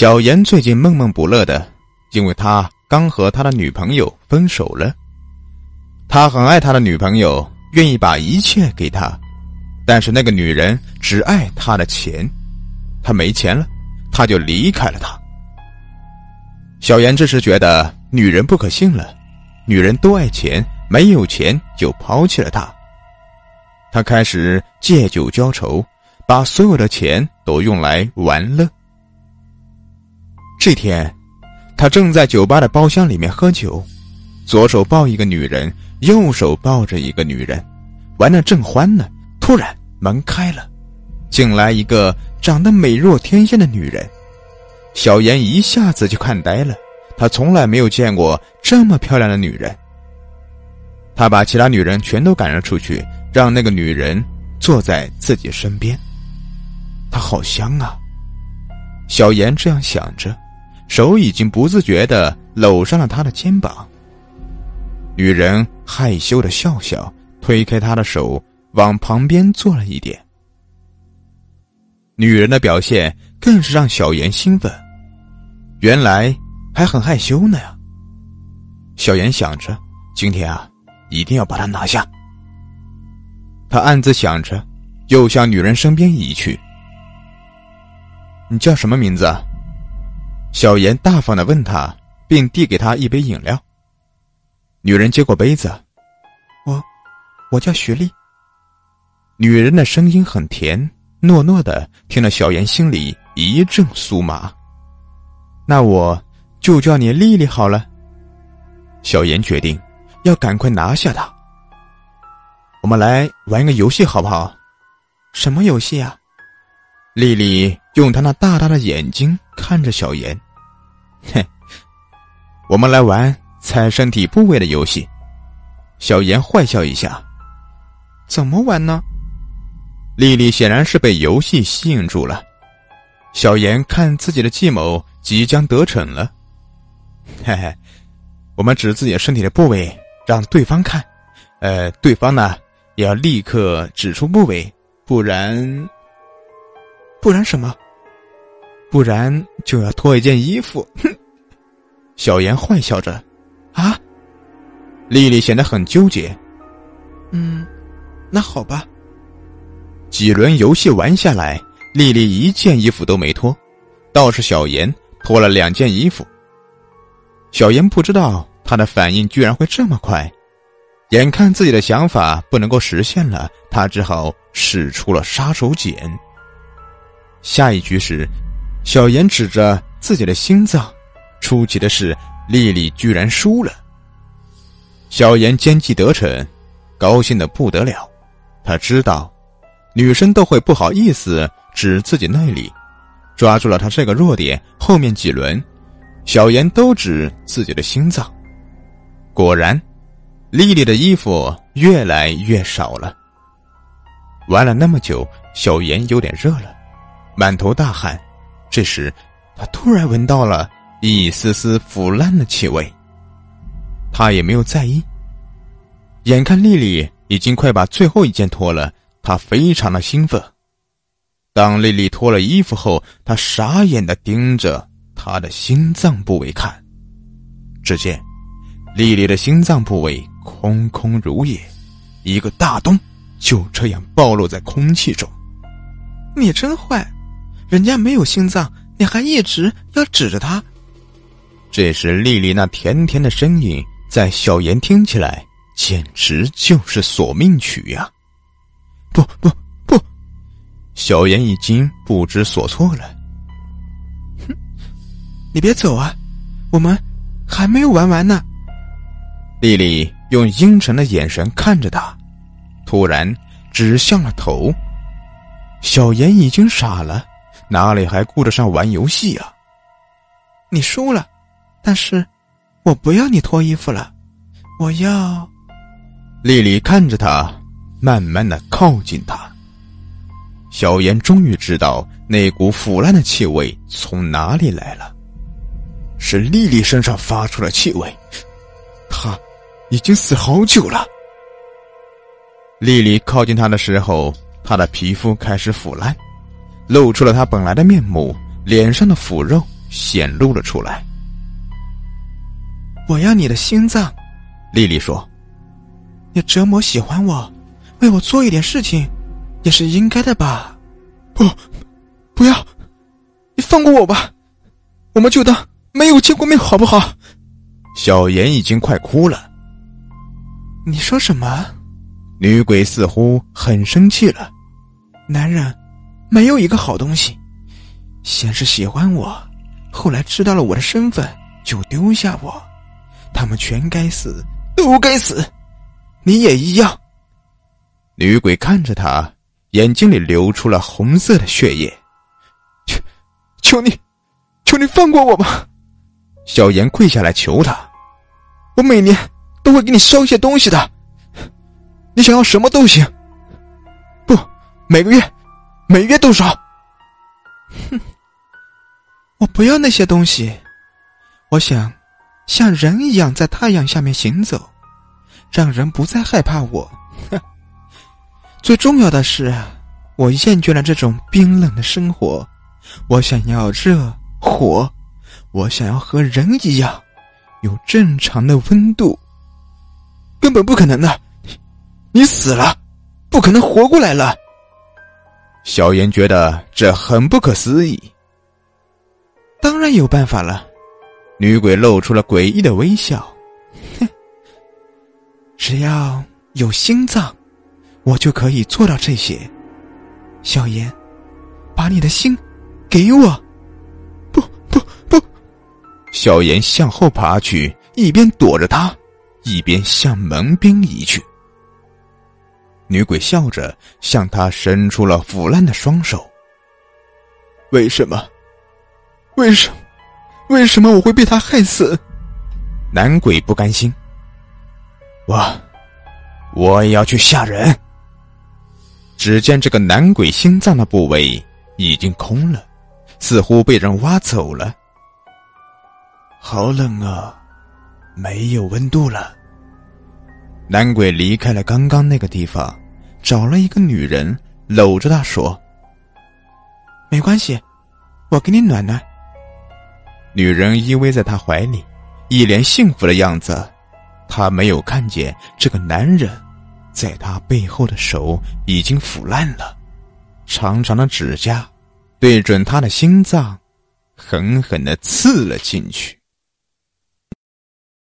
小严最近闷闷不乐的，因为他刚和他的女朋友分手了。他很爱他的女朋友，愿意把一切给他，但是那个女人只爱他的钱，他没钱了，他就离开了他。小严这时觉得女人不可信了，女人都爱钱，没有钱就抛弃了他。他开始借酒浇愁，把所有的钱都用来玩乐。这天，他正在酒吧的包厢里面喝酒，左手抱一个女人，右手抱着一个女人，玩的正欢呢。突然门开了，进来一个长得美若天仙的女人。小严一下子就看呆了，他从来没有见过这么漂亮的女人。他把其他女人全都赶了出去。让那个女人坐在自己身边，她好香啊！小严这样想着，手已经不自觉的搂上了她的肩膀。女人害羞的笑笑，推开他的手，往旁边坐了一点。女人的表现更是让小严兴奋，原来还很害羞呢呀！小严想着，今天啊，一定要把她拿下。他暗自想着，又向女人身边移去。“你叫什么名字？”啊小严大方的问他，并递给他一杯饮料。女人接过杯子，“我，我叫徐丽。”女人的声音很甜，糯糯的，听了小严心里一阵酥麻。“那我就叫你丽丽好了。”小严决定要赶快拿下她。我们来玩一个游戏好不好？什么游戏啊？丽丽用她那大大的眼睛看着小严，嘿，我们来玩猜身体部位的游戏。小严坏笑一下，怎么玩呢？丽丽显然是被游戏吸引住了。小严看自己的计谋即将得逞了，嘿 嘿，我们指自己身体的部位让对方看，呃，对方呢？也要立刻指出部位，不然，不然什么？不然就要脱一件衣服。哼！小严坏笑着。啊！丽丽显得很纠结。嗯，那好吧。几轮游戏玩下来，丽丽一件衣服都没脱，倒是小严脱了两件衣服。小严不知道他的反应居然会这么快。眼看自己的想法不能够实现了，他只好使出了杀手锏。下一局时，小严指着自己的心脏，出奇的是，丽丽居然输了。小严奸计得逞，高兴的不得了。他知道，女生都会不好意思指自己那里，抓住了他这个弱点。后面几轮，小严都指自己的心脏。果然。丽丽的衣服越来越少了。玩了那么久，小严有点热了，满头大汗。这时，他突然闻到了一丝丝腐烂的气味。他也没有在意。眼看丽丽已经快把最后一件脱了，他非常的兴奋。当丽丽脱了衣服后，他傻眼的盯着她的心脏部位看。只见，丽丽的心脏部位。空空如也，一个大洞就这样暴露在空气中。你真坏，人家没有心脏，你还一直要指着他。这时，丽丽那甜甜的声音在小妍听起来简直就是索命曲呀！不不不，小妍已经不知所措了。哼，你别走啊，我们还没有玩完呢。丽丽。用阴沉的眼神看着他，突然指向了头。小妍已经傻了，哪里还顾得上玩游戏啊？你输了，但是，我不要你脱衣服了，我要。丽丽看着他，慢慢的靠近他。小严终于知道那股腐烂的气味从哪里来了，是丽丽身上发出了气味，她。已经死好久了。丽丽靠近他的时候，他的皮肤开始腐烂，露出了他本来的面目，脸上的腐肉显露了出来。我要你的心脏，丽丽说：“你折磨喜欢我，为我做一点事情，也是应该的吧？”不，不要，你放过我吧，我们就当没有见过面，好不好？小妍已经快哭了。你说什么？女鬼似乎很生气了。男人没有一个好东西，先是喜欢我，后来知道了我的身份就丢下我，他们全该死，都该死，你也一样。女鬼看着他，眼睛里流出了红色的血液。求，求你，求你放过我吧！小妍跪下来求他：“我每年都会给你烧些东西的，你想要什么都行。不，每个月，每月多少。哼，我不要那些东西，我想像人一样在太阳下面行走，让人不再害怕我。哼最重要的是，我厌倦了这种冰冷的生活，我想要热火。”我想要和人一样，有正常的温度。根本不可能的，你死了，不可能活过来了。小妍觉得这很不可思议。当然有办法了，女鬼露出了诡异的微笑。哼，只要有心脏，我就可以做到这些。小妍，把你的心给我。不不不小妍向后爬去，一边躲着他，一边向门边移去。女鬼笑着向他伸出了腐烂的双手。为什么？为什么？为什么我会被他害死？男鬼不甘心。我，我也要去吓人。只见这个男鬼心脏的部位已经空了，似乎被人挖走了。好冷啊，没有温度了。男鬼离开了刚刚那个地方，找了一个女人搂着她说：“没关系，我给你暖暖。”女人依偎在他怀里，一脸幸福的样子。他没有看见这个男人，在他背后的手已经腐烂了，长长的指甲对准他的心脏，狠狠的刺了进去。